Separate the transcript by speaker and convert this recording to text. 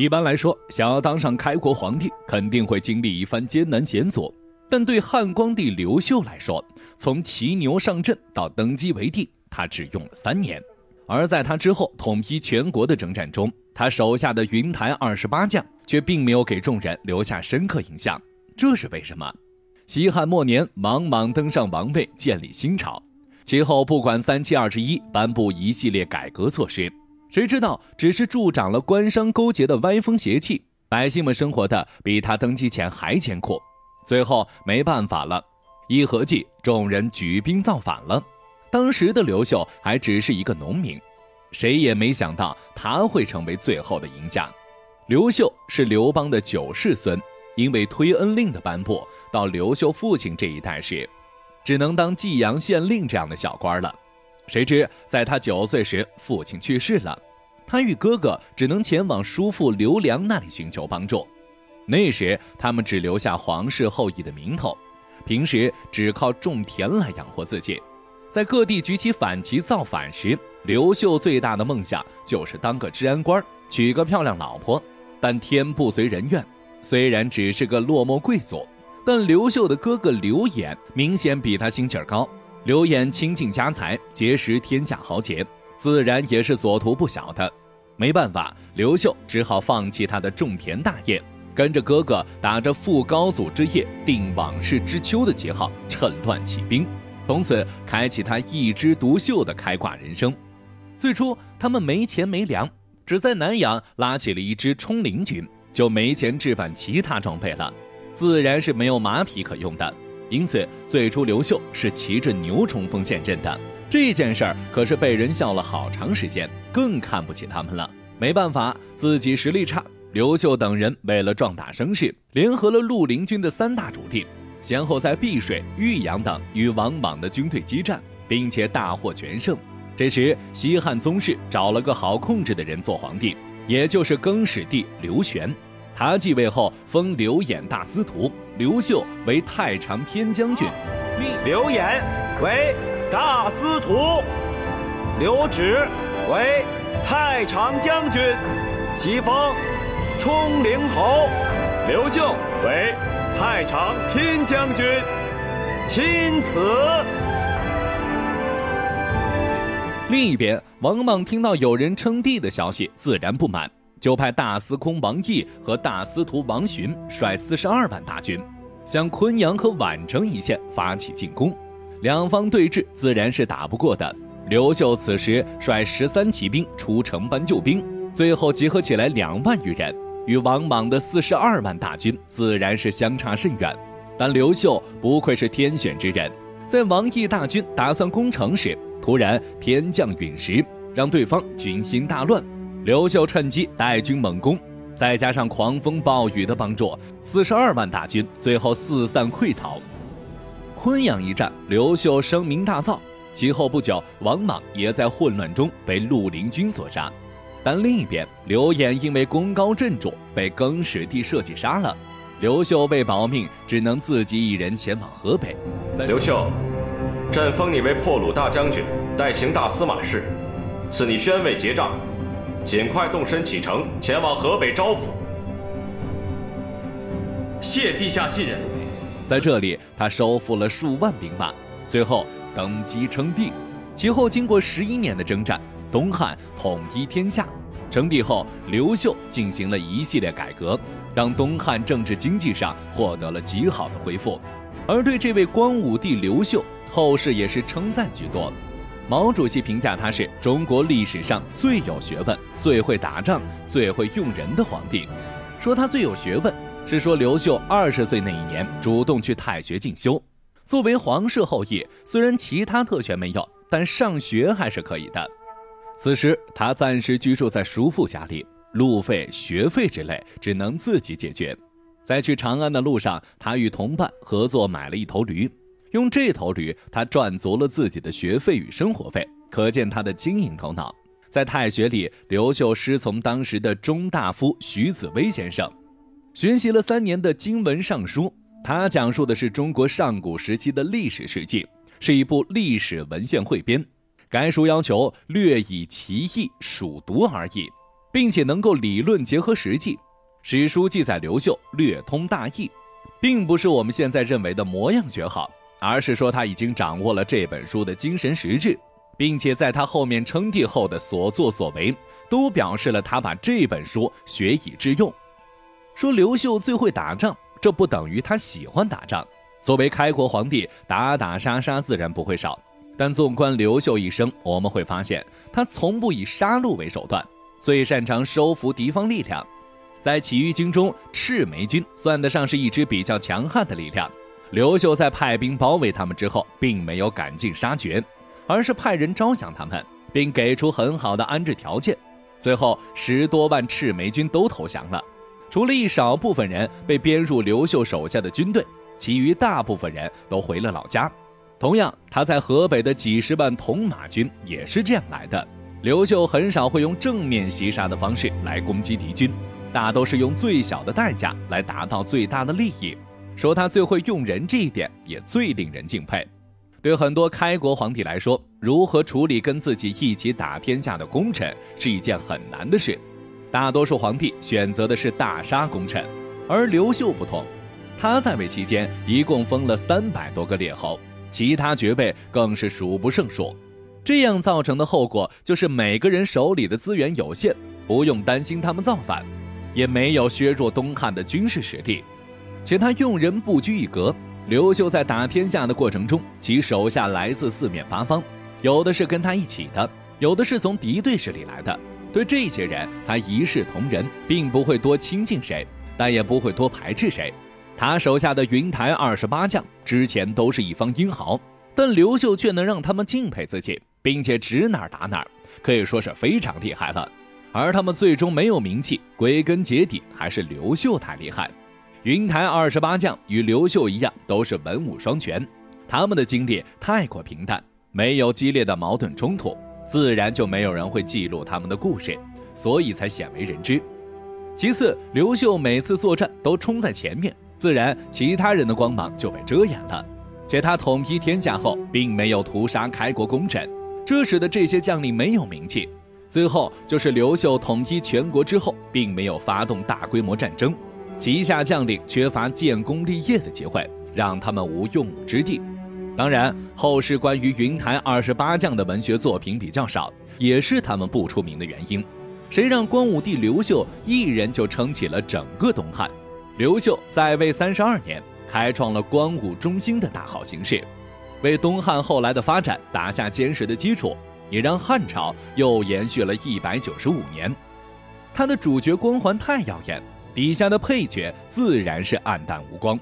Speaker 1: 一般来说，想要当上开国皇帝，肯定会经历一番艰难险阻。但对汉光帝刘秀来说，从骑牛上阵到登基为帝，他只用了三年。而在他之后统一全国的征战中，他手下的云台二十八将却并没有给众人留下深刻印象。这是为什么？西汉末年，王莽登上王位，建立新朝，其后不管三七二十一，颁布一系列改革措施。谁知道，只是助长了官商勾结的歪风邪气，百姓们生活的比他登基前还艰苦。最后没办法了，一合计，众人举兵造反了。当时的刘秀还只是一个农民，谁也没想到他会成为最后的赢家。刘秀是刘邦的九世孙，因为推恩令的颁布，到刘秀父亲这一代时，只能当济阳县令这样的小官了。谁知在他九岁时，父亲去世了，他与哥哥只能前往叔父刘良那里寻求帮助。那时他们只留下皇室后裔的名头，平时只靠种田来养活自己。在各地举起反旗造反时，刘秀最大的梦想就是当个治安官，娶个漂亮老婆。但天不随人愿，虽然只是个落寞贵族，但刘秀的哥哥刘演明显比他心气儿高。刘演倾尽家财结识天下豪杰，自然也是所图不小的。没办法，刘秀只好放弃他的种田大业，跟着哥哥打着复高祖之业、定往事之秋的旗号，趁乱起兵，从此开启他一枝独秀的开挂人生。最初他们没钱没粮，只在南阳拉起了一支冲灵军，就没钱置办其他装备了，自然是没有马匹可用的。因此，最初刘秀是骑着牛冲锋陷阵的。这件事儿可是被人笑了好长时间，更看不起他们了。没办法，自己实力差。刘秀等人为了壮大声势，联合了绿林军的三大主力，先后在碧水、玉阳等与王莽的军队激战，并且大获全胜。这时，西汉宗室找了个好控制的人做皇帝，也就是更始帝刘玄。他继位后，封刘演大司徒，刘秀为太常偏将军，
Speaker 2: 刘演为大司徒，刘祉为太常将军，袭封冲陵侯。刘秀为太常偏将军，钦此。
Speaker 1: 另一边，王莽听到有人称帝的消息，自然不满。就派大司空王毅和大司徒王询率四十二万大军，向昆阳和宛城一线发起进攻。两方对峙，自然是打不过的。刘秀此时率十三骑兵出城搬救兵，最后集合起来两万余人，与王莽的四十二万大军自然是相差甚远。但刘秀不愧是天选之人，在王毅大军打算攻城时，突然天降陨石，让对方军心大乱。刘秀趁机带军猛攻，再加上狂风暴雨的帮助，四十二万大军最后四散溃逃。昆阳一战，刘秀声名大噪。其后不久，王莽也在混乱中被绿林军所杀。但另一边，刘演因为功高震主，被更始帝设计杀了。刘秀为保命，只能自己一人前往河北。
Speaker 3: 刘秀，朕封你为破虏大将军，代行大司马事，赐你宣慰结账。尽快动身启程，前往河北招抚。
Speaker 4: 谢陛下信任。
Speaker 1: 在这里，他收复了数万兵马，最后登基称帝。其后经过十一年的征战，东汉统一天下。称帝后，刘秀进行了一系列改革，让东汉政治经济上获得了极好的恢复。而对这位光武帝刘秀，后世也是称赞居多。毛主席评价他是中国历史上最有学问、最会打仗、最会用人的皇帝。说他最有学问，是说刘秀二十岁那一年主动去太学进修。作为皇室后裔，虽然其他特权没有，但上学还是可以的。此时他暂时居住在叔父家里，路费、学费之类只能自己解决。在去长安的路上，他与同伴合作买了一头驴。用这头驴，他赚足了自己的学费与生活费，可见他的经营头脑。在太学里，刘秀师从当时的中大夫徐子薇先生，学习了三年的经文尚书。它讲述的是中国上古时期的历史事迹，是一部历史文献汇编。该书要求略以其意数读而已。并且能够理论结合实际。史书记载刘秀略通大义，并不是我们现在认为的模样学好，而是说他已经掌握了这本书的精神实质，并且在他后面称帝后的所作所为，都表示了他把这本书学以致用。说刘秀最会打仗，这不等于他喜欢打仗。作为开国皇帝，打打杀杀自然不会少。但纵观刘秀一生，我们会发现他从不以杀戮为手段，最擅长收服敌方力量。在起义军中，赤眉军算得上是一支比较强悍的力量。刘秀在派兵包围他们之后，并没有赶尽杀绝，而是派人招降他们，并给出很好的安置条件。最后，十多万赤眉军都投降了，除了一少部分人被编入刘秀手下的军队，其余大部分人都回了老家。同样，他在河北的几十万铜马军也是这样来的。刘秀很少会用正面袭杀的方式来攻击敌军。大都是用最小的代价来达到最大的利益，说他最会用人这一点也最令人敬佩。对很多开国皇帝来说，如何处理跟自己一起打天下的功臣是一件很难的事。大多数皇帝选择的是大杀功臣，而刘秀不同，他在位期间一共封了三百多个列侯，其他爵位更是数不胜数。这样造成的后果就是每个人手里的资源有限，不用担心他们造反。也没有削弱东汉的军事实力，且他用人不拘一格。刘秀在打天下的过程中，其手下来自四面八方，有的是跟他一起的，有的是从敌对势力来的。对这些人，他一视同仁，并不会多亲近谁，但也不会多排斥谁。他手下的云台二十八将之前都是一方英豪，但刘秀却能让他们敬佩自己，并且指哪儿打哪儿，可以说是非常厉害了。而他们最终没有名气，归根结底还是刘秀太厉害。云台二十八将与刘秀一样，都是文武双全，他们的经历太过平淡，没有激烈的矛盾冲突，自然就没有人会记录他们的故事，所以才鲜为人知。其次，刘秀每次作战都冲在前面，自然其他人的光芒就被遮掩了。且他统一天下后，并没有屠杀开国功臣，这使得这些将领没有名气。最后就是刘秀统一全国之后，并没有发动大规模战争，旗下将领缺乏建功立业的机会，让他们无用武之地。当然，后世关于云台二十八将的文学作品比较少，也是他们不出名的原因。谁让光武帝刘秀一人就撑起了整个东汉？刘秀在位三十二年，开创了光武中兴的大好形势，为东汉后来的发展打下坚实的基础。也让汉朝又延续了一百九十五年，他的主角光环太耀眼，底下的配角自然是黯淡无光。